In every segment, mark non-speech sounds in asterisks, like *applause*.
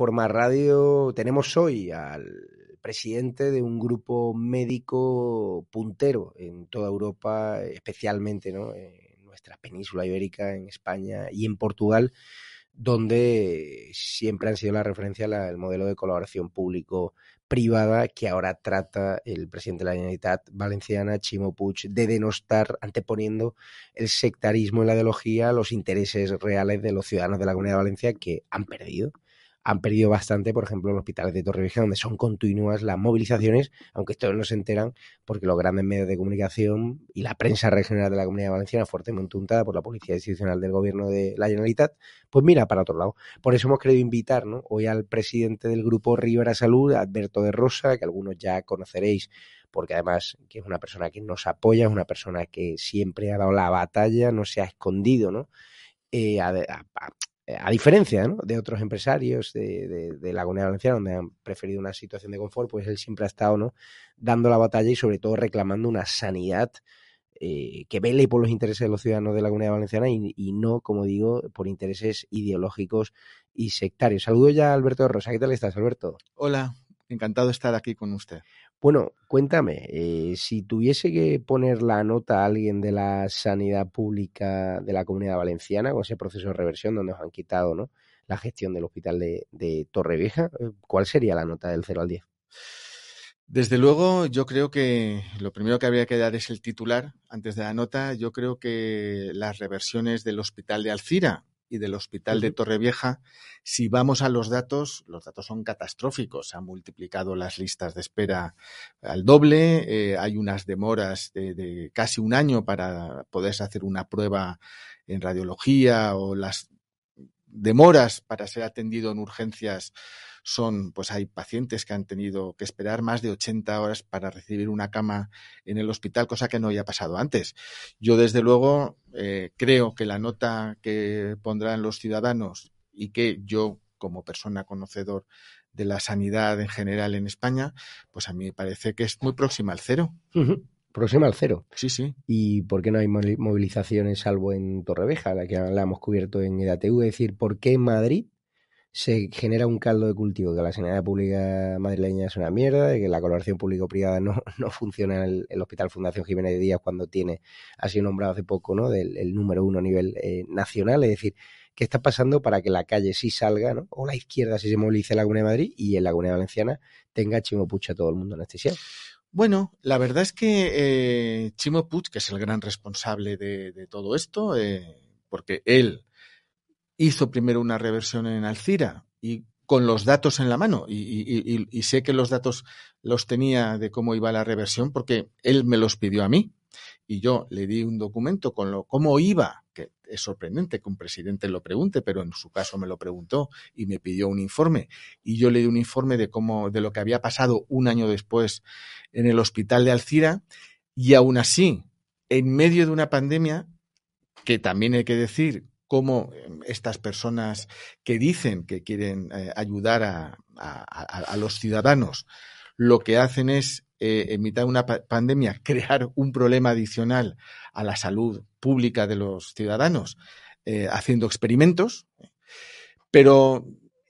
Informa Radio tenemos hoy al presidente de un grupo médico puntero en toda Europa, especialmente ¿no? en nuestra península ibérica, en España y en Portugal, donde siempre han sido la referencia al modelo de colaboración público privada que ahora trata el presidente de la Generalitat Valenciana, Chimo Puig, de denostar, anteponiendo el sectarismo en la ideología, los intereses reales de los ciudadanos de la Comunidad de Valencia que han perdido han perdido bastante, por ejemplo, en los hospitales de Torrevieja, donde son continuas las movilizaciones, aunque estos no se enteran porque los grandes medios de comunicación y la prensa regional de la Comunidad Valenciana, fuertemente untada por la Policía Institucional del Gobierno de la Generalitat, pues mira para otro lado. Por eso hemos querido invitar hoy al presidente del grupo Rivera Salud, Alberto de Rosa, que algunos ya conoceréis porque además que es una persona que nos apoya, es una persona que siempre ha dado la batalla, no se ha escondido, ¿no? Eh, diferencia de otros empresarios de, la Comunidad Valenciana, donde han preferido una situación de confort, pues él siempre ha estado ¿no? dando la batalla y sobre todo reclamando una sanidad eh, que vele por los intereses de los ciudadanos de la Comunidad Valenciana y, no, como digo, por intereses ideológicos y sectarios. Saludo ya a Alberto de Rosa. ¿Qué tal estás, Alberto? Hola, encantado de estar aquí con usted. Bueno, cuéntame, eh, si tuviese que poner la nota a alguien de la sanidad pública de la comunidad valenciana con ese proceso de reversión donde os han quitado ¿no? la gestión del hospital de, de Torrevieja, eh, ¿cuál sería la nota del 0 al 10? Desde luego, yo creo que lo primero que habría que dar es el titular antes de la nota. Yo creo que las reversiones del hospital de Alcira y del Hospital de Torrevieja, si vamos a los datos, los datos son catastróficos. Se han multiplicado las listas de espera al doble, eh, hay unas demoras de, de, casi un año para poderse hacer una prueba en radiología o las demoras para ser atendido en urgencias son, pues hay pacientes que han tenido que esperar más de 80 horas para recibir una cama en el hospital, cosa que no había pasado antes. Yo, desde luego, eh, creo que la nota que pondrán los ciudadanos y que yo, como persona conocedor de la sanidad en general en España, pues a mí me parece que es muy próxima al cero. Próxima al cero. Sí, sí. ¿Y por qué no hay movilizaciones salvo en Torreveja, la que la hemos cubierto en EDATU? Es decir, ¿por qué en Madrid se genera un caldo de cultivo, que la sanidad pública madrileña es una mierda, que la colaboración público-privada no, *laughs* no funciona en el, Hospital Fundación Jiménez de Díaz cuando tiene, ha sido nombrado hace poco, ¿no? Del el número uno a nivel eh, nacional, es decir, ¿qué está pasando para que la calle sí salga, ¿no? O la izquierda sí se movilice en la Comunidad de Madrid y en la Comunidad Valenciana tenga Chimo Puig a todo el mundo en este sitio? Bueno, la verdad es que eh, Chimo Puig, que es el gran responsable de, todo esto, eh, porque él hizo primero una reversión en Alcira y con los datos en la mano y, sé que los datos los tenía de cómo iba la reversión porque él me los pidió a mí. Y yo le di un documento con lo cómo iba, que es sorprendente que un presidente lo pregunte, pero en su caso me lo preguntó y me pidió un informe. Y yo le di un informe de cómo de lo que había pasado un año después en el hospital de Alcira y aún así en medio de una pandemia que también hay que decir cómo em, estas personas que dicen que quieren eh, ayudar a, los ciudadanos, lo que hacen es, eh, en mitad de una pandemia, *laughs* crear un problema adicional a la salud pública de los ciudadanos, eh, haciendo experimentos. Pero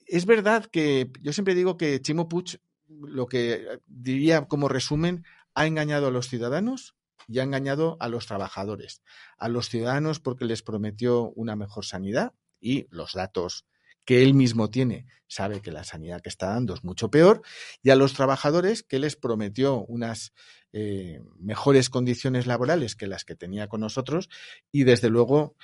es verdad que yo siempre digo que Chimo Puig, lo que diría como resumen, ha engañado a los ciudadanos y ha engañado a los trabajadores, a los ciudadanos porque les prometió una mejor sanidad y los datos que él mismo tiene sabe que la sanidad que está dando es mucho peor, y a los trabajadores que les prometió unas eh, mejores condiciones laborales que las que tenía con nosotros, y desde luego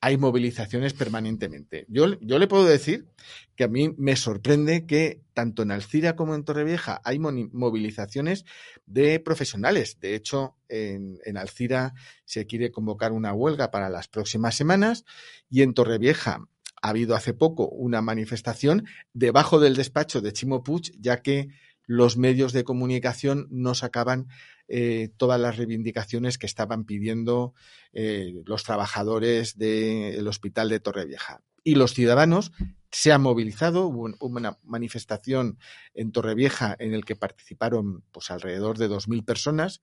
hay movilizaciones permanentemente. Yo, yo, le puedo decir que a mí me sorprende que tanto en Alcira como en Torrevieja hay movilizaciones de profesionales. De hecho, en, en, Alcira se quiere convocar una huelga para las próximas semanas y en Torrevieja ha habido hace poco una manifestación debajo del despacho de Chimo Puig, ya que los medios de comunicación no sacaban eh, todas las reivindicaciones que estaban pidiendo eh, los trabajadores del hospital de Torrevieja. Y los ciudadanos se han movilizado, hubo una manifestación en Torrevieja en el que participaron pues, alrededor de 2.000 personas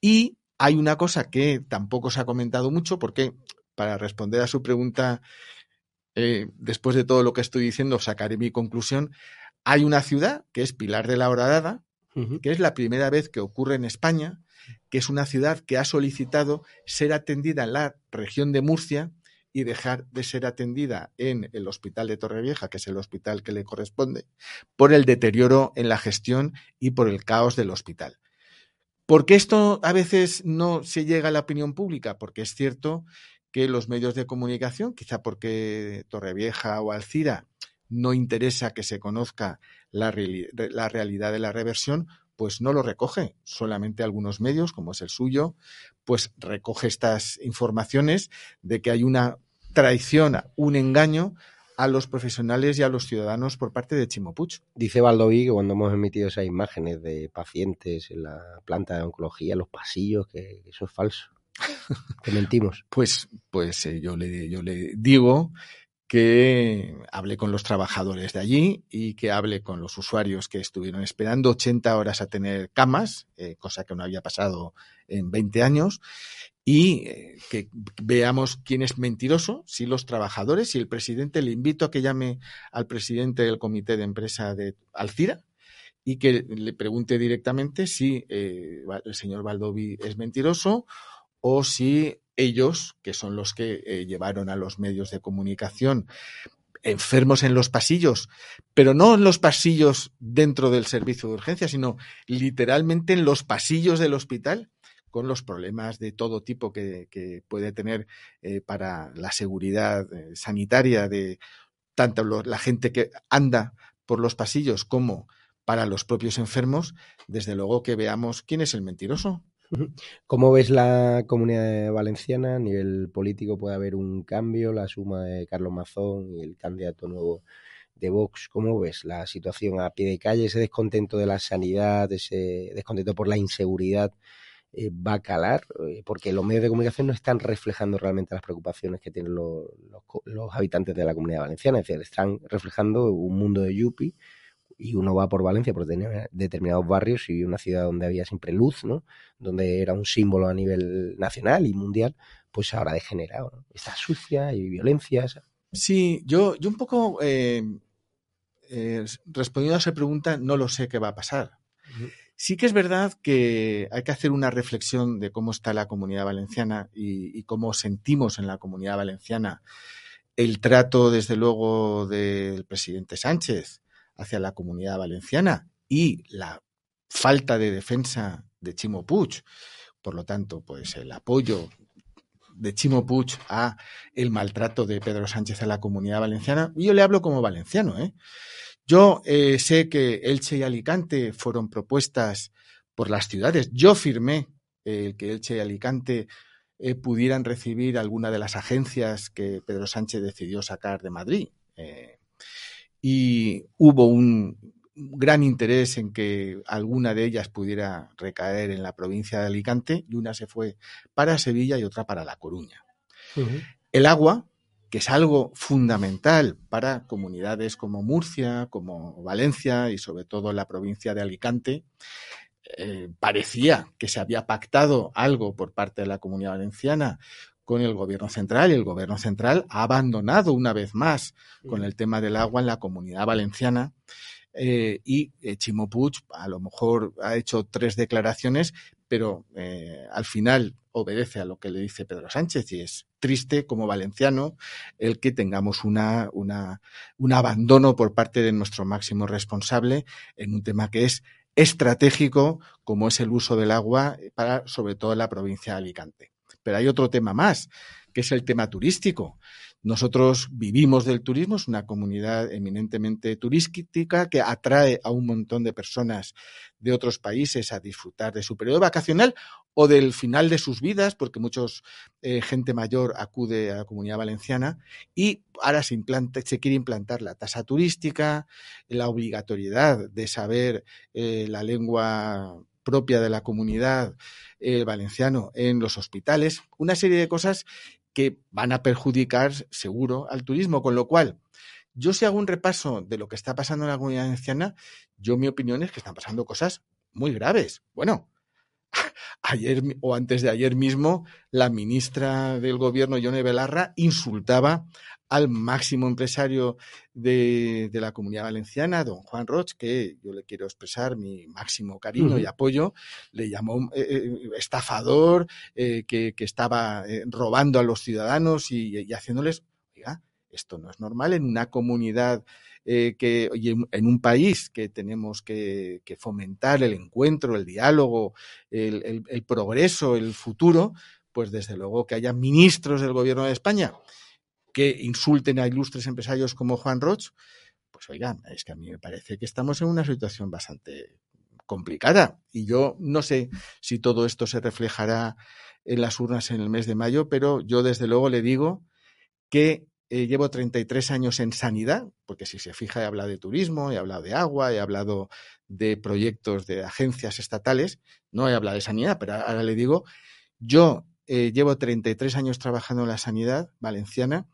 y hay una cosa que tampoco se ha comentado mucho porque para responder a su pregunta, eh, después de todo lo que estoy diciendo, sacaré mi conclusión. Hay una ciudad que es Pilar de la Horadada, que es la primera vez que ocurre en España, que es una ciudad que ha solicitado ser atendida en la región de Murcia y dejar de ser atendida en el hospital de Torrevieja, que es el hospital que le corresponde, por el deterioro en la gestión y por el caos del hospital. ¿Por qué esto a veces no se llega a la opinión pública? Porque es cierto que los medios de comunicación, quizá porque Torrevieja o Alcira no interesa que se conozca la, la realidad de la reversión, pues no lo recoge. Solamente algunos medios, como es el suyo, pues recoge estas informaciones de que hay una traición, un engaño a los profesionales y a los ciudadanos por parte de Chimopuch. Dice Valdoví que cuando hemos emitido esas imágenes de pacientes en la planta de oncología, los pasillos, que, eso es falso. *laughs* que mentimos. Pues, pues eh, yo, le, yo le digo que hable con los trabajadores de allí y que hable con los usuarios que estuvieron esperando 80 horas a tener camas, eh, cosa que no había pasado en 20 años, y eh, que veamos quién es mentiroso, si los trabajadores, si el presidente, le invito a que llame al presidente del comité de empresa de Alcira y que le pregunte directamente si eh, el señor Valdovi es mentiroso o si ellos, que son los que eh, llevaron a los medios de comunicación enfermos en los pasillos, pero no en los pasillos dentro del servicio de urgencia, sino literalmente en los pasillos del hospital, con los problemas de todo tipo que, puede tener eh, para la seguridad eh, sanitaria de tanto la gente que anda por los pasillos como para los propios enfermos, desde luego que veamos quién es el mentiroso. ¿Cómo ves la comunidad valenciana? A nivel político puede haber un cambio, la suma de Carlos Mazón y el candidato nuevo de Vox. ¿Cómo ves la situación a pie de calle? Ese descontento de la sanidad, ese descontento por la inseguridad eh, va a calar, eh, porque los medios de comunicación no están reflejando realmente las preocupaciones que tienen los, los habitantes de la comunidad valenciana, es decir, están reflejando un mundo de yuppie y uno va por Valencia por tener determinados barrios y una ciudad donde había siempre luz, ¿no? Donde era un símbolo a nivel nacional y mundial, pues ahora degenerado, Está sucia y violencias. Sí, yo, yo un poco eh, eh, respondiendo a esa pregunta, no lo sé qué va a pasar. Sí que es verdad que hay que hacer una reflexión de cómo está la comunidad valenciana y, y cómo sentimos en la comunidad valenciana el trato, desde luego, del presidente Sánchez hacia la comunidad valenciana y la falta de defensa de Chimo Puig. Por lo tanto, pues el apoyo de Chimo Puig a el maltrato de Pedro Sánchez a la comunidad valenciana. Yo le hablo como valenciano, ¿eh? Yo eh, sé que Elche y Alicante fueron propuestas por las ciudades. Yo firmé eh, que Elche y Alicante eh, pudieran recibir alguna de las agencias que Pedro Sánchez decidió sacar de Madrid. Y hubo un gran interés en que alguna de ellas pudiera recaer en la provincia de Alicante y una se fue para Sevilla y otra para La Coruña. El agua, que es algo fundamental para comunidades como Murcia, como Valencia y sobre todo la provincia de Alicante. Eh, parecía que se había pactado algo por parte de la comunidad valenciana con el gobierno central y el gobierno central ha abandonado una vez más con el tema del agua en la comunidad valenciana eh, y eh, Chimo Puig a lo mejor ha hecho tres declaraciones, pero al final obedece a lo que le dice Pedro Sánchez y es triste como valenciano el que tengamos una, una, un abandono por parte de nuestro máximo responsable en un tema que es estratégico como es el uso del agua para sobre todo la provincia de Alicante. Pero hay otro tema más, que es el tema turístico. Nosotros vivimos del turismo, es una comunidad eminentemente turística que atrae a un montón de personas de otros países a disfrutar de su periodo vacacional o del final de sus vidas, porque muchos eh, gente mayor acude a la comunidad valenciana y ahora se, quiere implantar la tasa turística, la obligatoriedad de saber eh, la lengua propia de la comunidad eh, valenciano en los hospitales, una serie de cosas que van a perjudicar seguro al turismo, con lo cual yo si hago un repaso de lo que está pasando en la comunidad valenciana, yo mi opinión es que están pasando cosas muy graves. Bueno, ayer o antes de ayer mismo, la ministra del gobierno, Yone Belarra, insultaba al máximo empresario de, la comunidad valenciana, don Juan Roch, que yo le quiero expresar mi máximo cariño y apoyo, le llamó eh, eh, estafador, eh, que, estaba robando a los ciudadanos y, y haciéndoles, oiga, esto no es normal en una comunidad eh, que en un país que tenemos que, fomentar el encuentro, el diálogo, el, progreso, el futuro, pues desde luego que haya ministros del gobierno de España que insulten a ilustres empresarios como Juan Roch, pues oigan, es que a mí me parece que estamos en una situación bastante complicada. Y yo no sé si todo esto se reflejará en las urnas en el mes de mayo, pero yo desde luego le digo que eh, llevo 33 años en sanidad, porque si se fija he hablado de turismo, he hablado de agua, he hablado de proyectos de agencias estatales, no he hablado de sanidad, pero ahora le digo, yo eh, llevo 33 años trabajando en la sanidad valenciana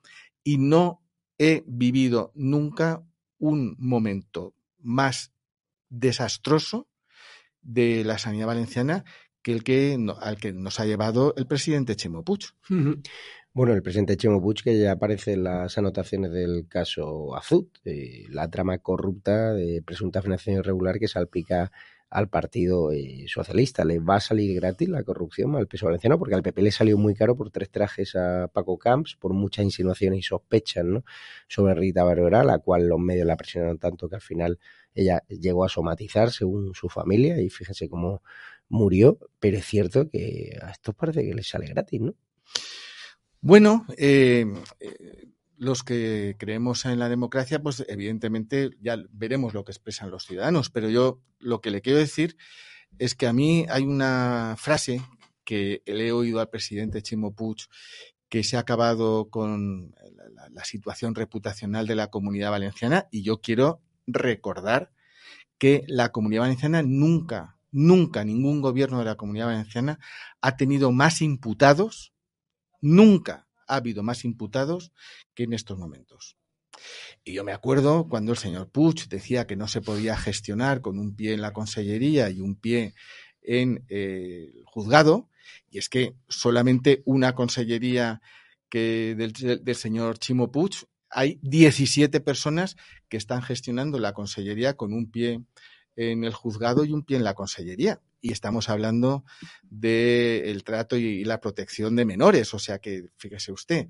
y no he vivido nunca un momento más desastroso de la sanidad valenciana que el que al que nos ha llevado el presidente Puig. Bueno, el presidente Chemo Puig, que ya aparece en las anotaciones del caso Azud, la trama corrupta de presunta financiación irregular que salpica al Partido eh, Socialista. Le va a salir gratis la corrupción al peso valenciano porque al PP le salió muy caro por tres trajes a Paco Camps, por muchas insinuaciones y sospechas ¿no? sobre Rita Barberá, la cual los medios la presionaron tanto que al final ella llegó a somatizar según su familia y fíjense cómo murió, pero es cierto que a estos parece que les sale gratis, ¿no? Bueno, eh, los que creemos en la democracia, pues evidentemente ya veremos lo que expresan los ciudadanos, pero yo lo que le quiero decir es que a mí hay una frase que le he oído al presidente Chimo Puig que se ha acabado con la, situación reputacional de la comunidad valenciana y yo quiero recordar que la comunidad valenciana nunca, nunca ningún gobierno de la comunidad valenciana ha tenido más imputados Nunca ha habido más imputados que en estos momentos. Y yo me acuerdo cuando el señor Puig decía que no se podía gestionar con un pie en la consellería y un pie en eh, el juzgado, y es que solamente una consellería del, del señor Chimo Puig hay 17 personas que están gestionando la consellería con un pie en el juzgado y un pie en la consellería y estamos hablando del trato y, la protección de menores, o sea que fíjese usted.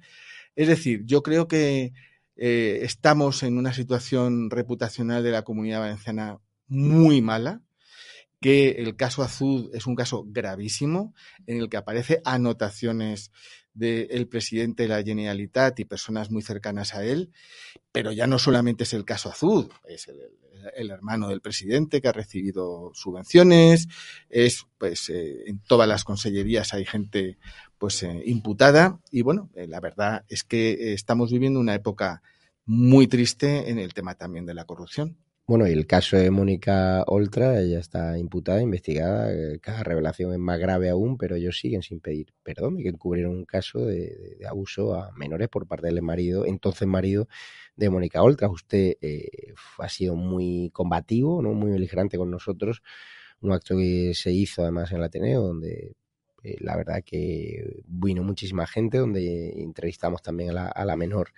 Es decir, yo creo que eh, estamos en una situación reputacional de la comunidad valenciana muy mala, que el caso Azul es un caso gravísimo en el que aparece anotaciones del presidente de la Generalitat y personas muy cercanas a él, pero ya no solamente es el caso Azul, es el, hermano del presidente que ha recibido subvenciones, es pues eh, en todas las consellerías hay gente pues eh, imputada y bueno, eh, la verdad es que estamos viviendo una época muy triste en el tema también de la corrupción. Bueno, y el caso de Mónica Oltra, ella está imputada, investigada, eh, cada revelación es más grave aún, pero ellos siguen sin pedir perdón y que encubrieron un caso de, abuso a menores por parte del marido, entonces marido de Mónica Oltra. Usted eh, ha sido muy combativo, no muy beligerante con nosotros, un acto que se hizo además en el Ateneo, donde eh, la verdad que vino muchísima gente, donde entrevistamos también a la, a la menor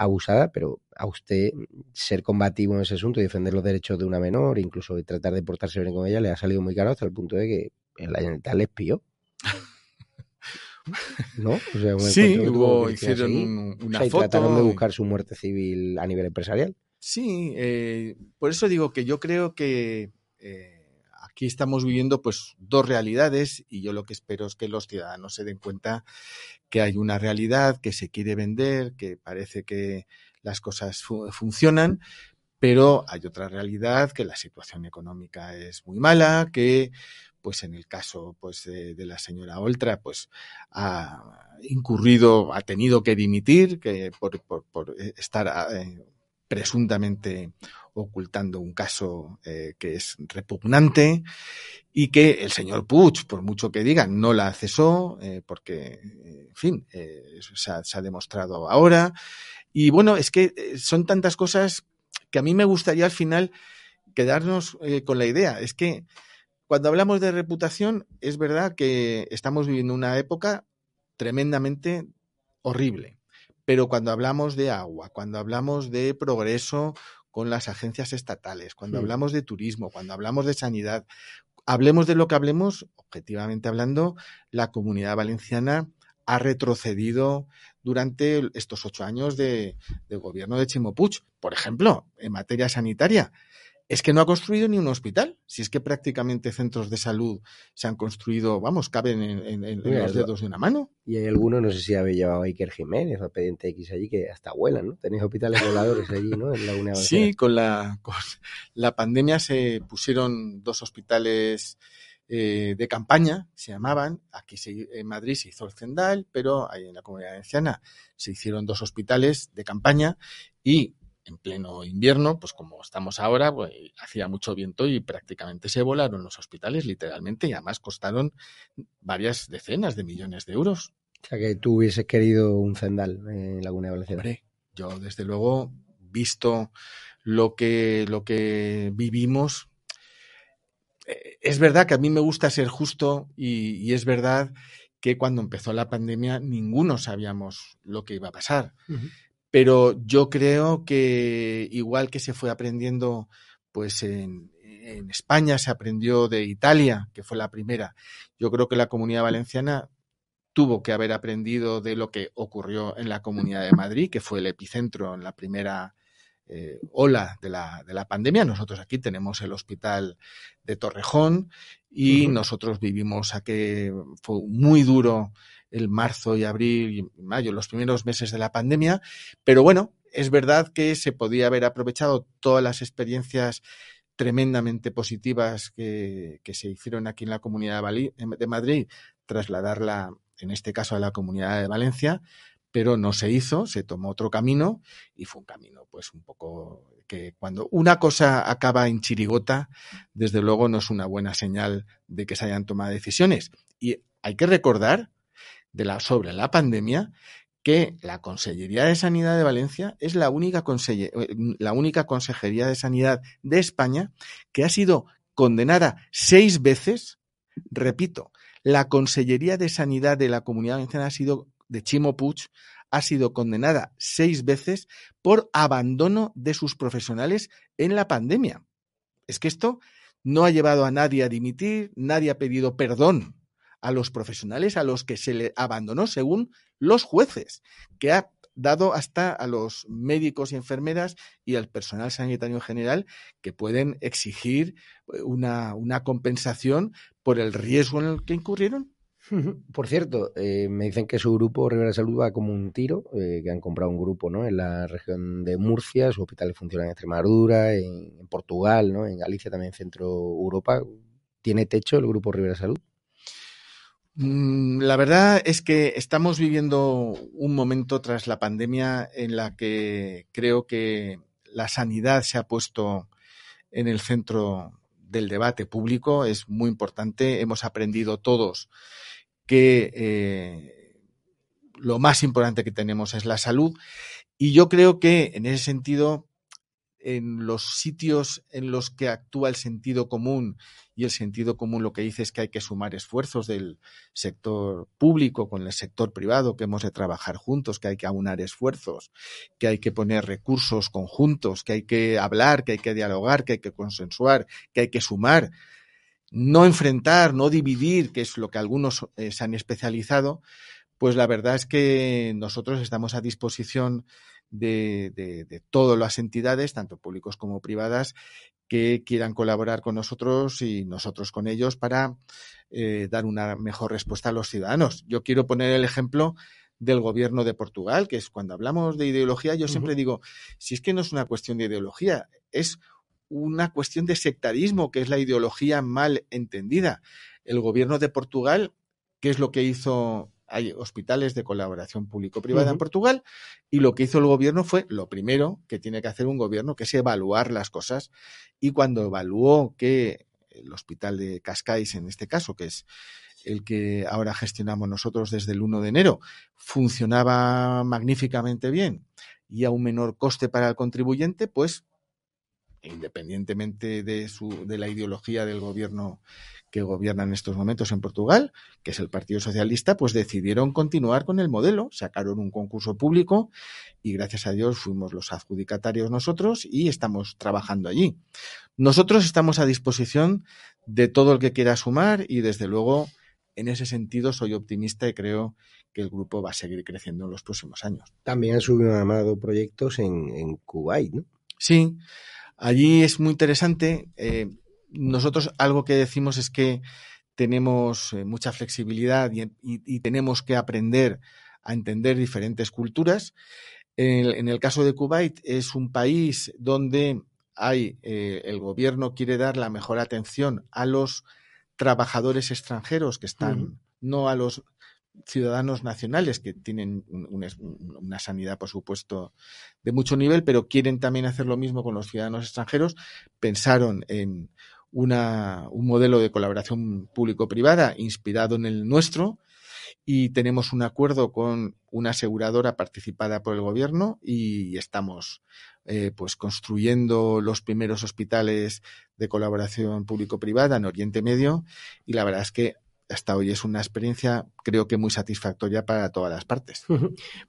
abusada, pero a usted ser combativo en ese asunto y defender los derechos de una menor, incluso tratar de portarse bien con ella, le ha salido muy caro hasta el punto de que en la Generalitat le espió. ¿No? sí, hubo, hicieron una foto. trataron de buscar su muerte civil a nivel empresarial. Sí, eh, por eso digo que yo creo que eh, aquí estamos viviendo pues dos realidades y yo lo que espero es que los ciudadanos se den cuenta que hay una realidad que se quiere vender, que parece que las cosas funcionan, pero hay otra realidad que la situación económica es muy mala, que pues en el caso pues de, la señora Oltra pues ha incurrido, ha tenido que dimitir que por, por, estar eh, presuntamente ocultando un caso eh, que es repugnante y que el señor Puig, por mucho que diga, no la cesó, eh, porque, en fin, eh, se, ha, se, ha, demostrado ahora. Y bueno, es que son tantas cosas que a mí me gustaría al final quedarnos con la idea. Es que cuando hablamos de reputación, es verdad que estamos viviendo una época tremendamente horrible. Pero cuando hablamos de agua, cuando hablamos de progreso con las agencias estatales, cuando hablamos de turismo, cuando hablamos de sanidad, hablemos de lo que hablemos, objetivamente hablando, la comunidad valenciana ha retrocedido durante estos ocho años de, de gobierno de Chimo Por ejemplo, en materia sanitaria, es que no ha construido ni un hospital. Si es que prácticamente centros de salud se han construido, vamos, caben en, los dedos de una mano. Y hay algunos, no sé si habéis llevado a Iker Jiménez o Expediente X allí, que hasta vuelan, ¿no? Tenéis hospitales voladores allí, ¿no? En Sí, con la, con la pandemia se pusieron dos hospitales eh, de campaña, se llamaban. Aquí en Madrid se hizo el Cendal, pero ahí en la comunidad valenciana se hicieron dos hospitales de campaña y en pleno invierno, pues como estamos ahora, pues, hacía mucho viento y prácticamente se volaron los hospitales, literalmente, y además costaron varias decenas de millones de euros. O sea que tú hubieses querido un Zendal en Laguna de Valencia. Hombre, yo desde luego, visto lo que, lo que vivimos, eh, es verdad que a mí me gusta ser justo y, es verdad que cuando empezó la pandemia ninguno sabíamos lo que iba a pasar. Pero yo creo que igual que se fue aprendiendo, pues en, en España se aprendió de Italia, que fue la primera. Yo creo que la comunidad valenciana tuvo que haber aprendido de lo que ocurrió en la Comunidad de Madrid, que fue el epicentro en la primera eh, ola de la, de la, pandemia. Nosotros aquí tenemos el hospital de Torrejón y nosotros vivimos a que fue muy duro el marzo y abril y mayo, los primeros meses de la pandemia, pero bueno, es verdad que se podía haber aprovechado todas las experiencias tremendamente positivas que, se hicieron aquí en la Comunidad de Madrid, trasladarla, en este caso, a la Comunidad de Valencia, pero no se hizo, se tomó otro camino y fue un camino, pues un poco que cuando una cosa acaba en chirigota, desde luego no es una buena señal de que se hayan tomado decisiones. Y hay que recordar de la, sobre la pandemia que la Consellería de Sanidad de Valencia es la única, eh, la única Consejería de Sanidad de España que ha sido condenada seis veces, repito, la Consellería de Sanidad de la Comunidad Valenciana ha sido, de Chimo ha sido condenada seis veces por abandono de sus profesionales en la pandemia. Es que esto no ha llevado a nadie a dimitir, nadie ha pedido perdón a los profesionales a los que se le abandonó según los jueces, que ha dado hasta a los médicos y enfermeras y al personal sanitario en general que pueden exigir eh, una, una compensación por el riesgo en el que incurrieron. *laughs* Por cierto, eh, me dicen que su grupo Rivera Salud va como un tiro, eh, que han comprado un grupo ¿no? en la región de Murcia, sus hospitales funcionan en Extremadura, en, Portugal, ¿no? en Galicia, también en Centro Europa. ¿Tiene techo el grupo Rivera Salud? Mm, la verdad es que estamos viviendo un momento tras la pandemia en la que creo que la sanidad se ha puesto en el centro del debate público. Es muy importante. Hemos aprendido todos que eh, lo más importante que tenemos es la salud. Y yo creo que en ese sentido en los sitios en los que actúa el sentido común y el sentido común lo que dice es que hay que sumar esfuerzos del sector público con el sector privado, que hemos de trabajar juntos, que hay que aunar esfuerzos, que hay que poner recursos conjuntos, que hay que hablar, que hay que dialogar, que hay que consensuar, que hay que sumar, no enfrentar, no dividir, que es lo que algunos eh, se han especializado, pues la verdad es que nosotros estamos a disposición de, todas las entidades, tanto públicos como privadas, que quieran colaborar con nosotros y nosotros con ellos para eh, dar una mejor respuesta a los ciudadanos. Yo quiero poner el ejemplo del gobierno de Portugal, que es cuando hablamos de ideología, yo siempre digo, si es que no es una cuestión de ideología, es una cuestión de sectarismo, que es la ideología mal entendida. El gobierno de Portugal, ¿qué es lo que hizo hay hospitales de colaboración público-privada en Portugal y lo que hizo el gobierno fue lo primero que tiene que hacer un gobierno, que es evaluar las cosas. Y cuando evaluó que el hospital de Cascais, en este caso, que es el que ahora gestionamos nosotros desde el 1 de enero, funcionaba magníficamente bien y a un menor coste para el contribuyente, pues independientemente de, su, de la ideología del gobierno que gobierna en estos momentos en Portugal, que es el Partido Socialista, pues decidieron continuar con el modelo, sacaron un concurso público y gracias a Dios fuimos los adjudicatarios nosotros y estamos trabajando allí. Nosotros estamos a disposición de todo el que quiera sumar y desde luego en ese sentido soy optimista y creo que el grupo va a seguir creciendo en los próximos años. También han subido proyectos en, en Kuwait, ¿no? Sí, allí es muy interesante. Eh, nosotros algo que decimos es que tenemos eh, mucha flexibilidad y, tenemos que aprender a entender diferentes culturas. En, el caso de Kuwait es un país donde hay eh, el gobierno quiere dar la mejor atención a los trabajadores extranjeros que están, no a los ciudadanos nacionales que tienen una, sanidad, por supuesto, de mucho nivel, pero quieren también hacer lo mismo con los ciudadanos extranjeros. Pensaron en una, un modelo de colaboración público-privada inspirado en el nuestro y tenemos un acuerdo con una aseguradora participada por el gobierno y estamos eh, pues construyendo los primeros hospitales de colaboración público-privada en Oriente Medio y la verdad es que hasta hoy es una experiencia creo que muy satisfactoria para todas las partes.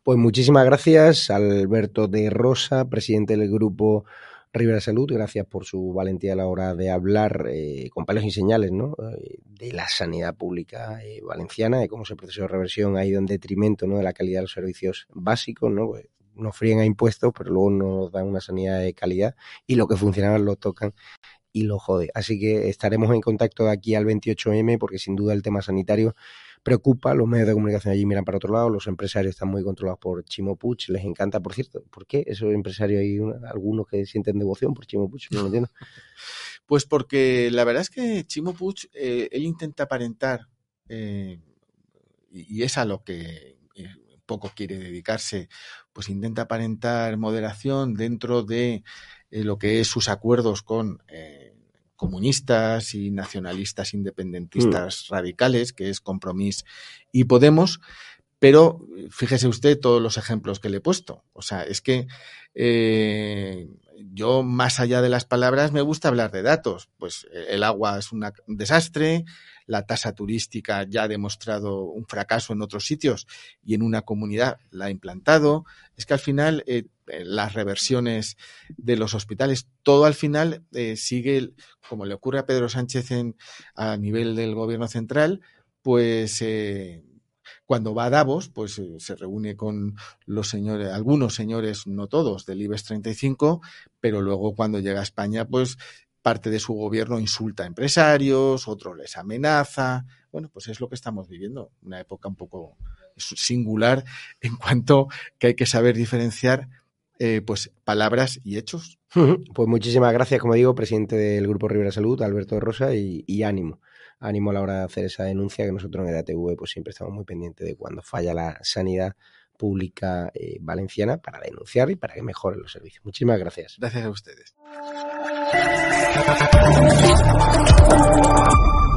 Pues muchísimas gracias Alberto de Rosa, presidente del grupo Rivera Salud, gracias por su valentía a la hora de hablar eh, con palos y señales ¿no? Eh, de la sanidad pública eh, valenciana, de cómo ese proceso de reversión ha ido en detrimento ¿no? de la calidad de los servicios básicos. ¿no? Pues, nos fríen a impuestos, pero luego nos dan una sanidad de calidad y lo que funcionaba lo tocan y lo jode. Así que estaremos en contacto de aquí al 28M porque sin duda el tema sanitario preocupa, los medios de comunicación allí miran para otro lado, los empresarios están muy controlados por Chimo Puch, les encanta, por cierto, ¿por qué esos empresarios hay algunos que sienten devoción por Chimo Puch? No entiendo. *laughs* Pues porque la verdad es que Chimo Puch, eh, él intenta aparentar, eh, y, es a lo que eh, poco quiere dedicarse, pues intenta aparentar moderación dentro de lo que es sus acuerdos con comunistas y nacionalistas independentistas mm. radicales, que es Compromís y Podemos, pero fíjese usted todos los ejemplos que le he puesto. O sea, es que eh, yo, más allá de las palabras, me gusta hablar de datos. Pues eh, el agua es un desastre, la tasa turística ya ha demostrado un fracaso en otros sitios y en una comunidad la ha implantado. Es que al final eh, las reversiones de los hospitales, todo al final sigue, como le ocurre a Pedro Sánchez en, a nivel del gobierno central, pues cuando va a Davos, pues eh, se reúne con los señores, algunos señores, no todos, del IBEX 35, pero luego cuando llega a España, pues parte de su gobierno insulta a empresarios, otro les amenaza. Bueno, pues es lo que estamos viviendo, una época un poco singular *laughs* en cuanto que hay que saber diferenciar eh, pues palabras y hechos. *laughs* Pues muchísimas gracias, como digo, presidente del Grupo Rivera Salud, Alberto Rosa, y, ánimo. Ánimo a la hora de hacer esa denuncia, que nosotros en EDATV pues siempre estamos muy pendientes de cuando falla la sanidad pública eh, valenciana para denunciar y para que mejoren los servicios. Muchísimas gracias. Gracias a ustedes. Thank you.